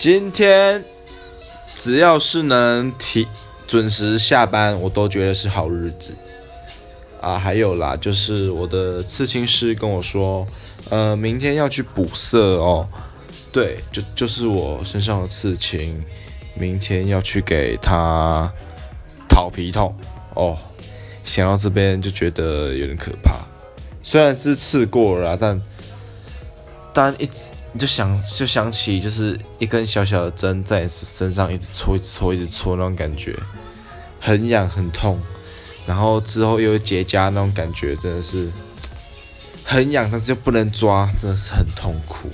今天只要是能提准时下班，我都觉得是好日子啊。还有啦，就是我的刺青师跟我说，呃，明天要去补色哦。对，就就是我身上的刺青，明天要去给他讨皮痛哦。想到这边就觉得有点可怕，虽然是刺过了，但但一直你就想就想起就是一根小小的针在你身上一直戳一直戳一直戳那种感觉，很痒很痛，然后之后又结痂那种感觉，真的是很痒，但是又不能抓，真的是很痛苦。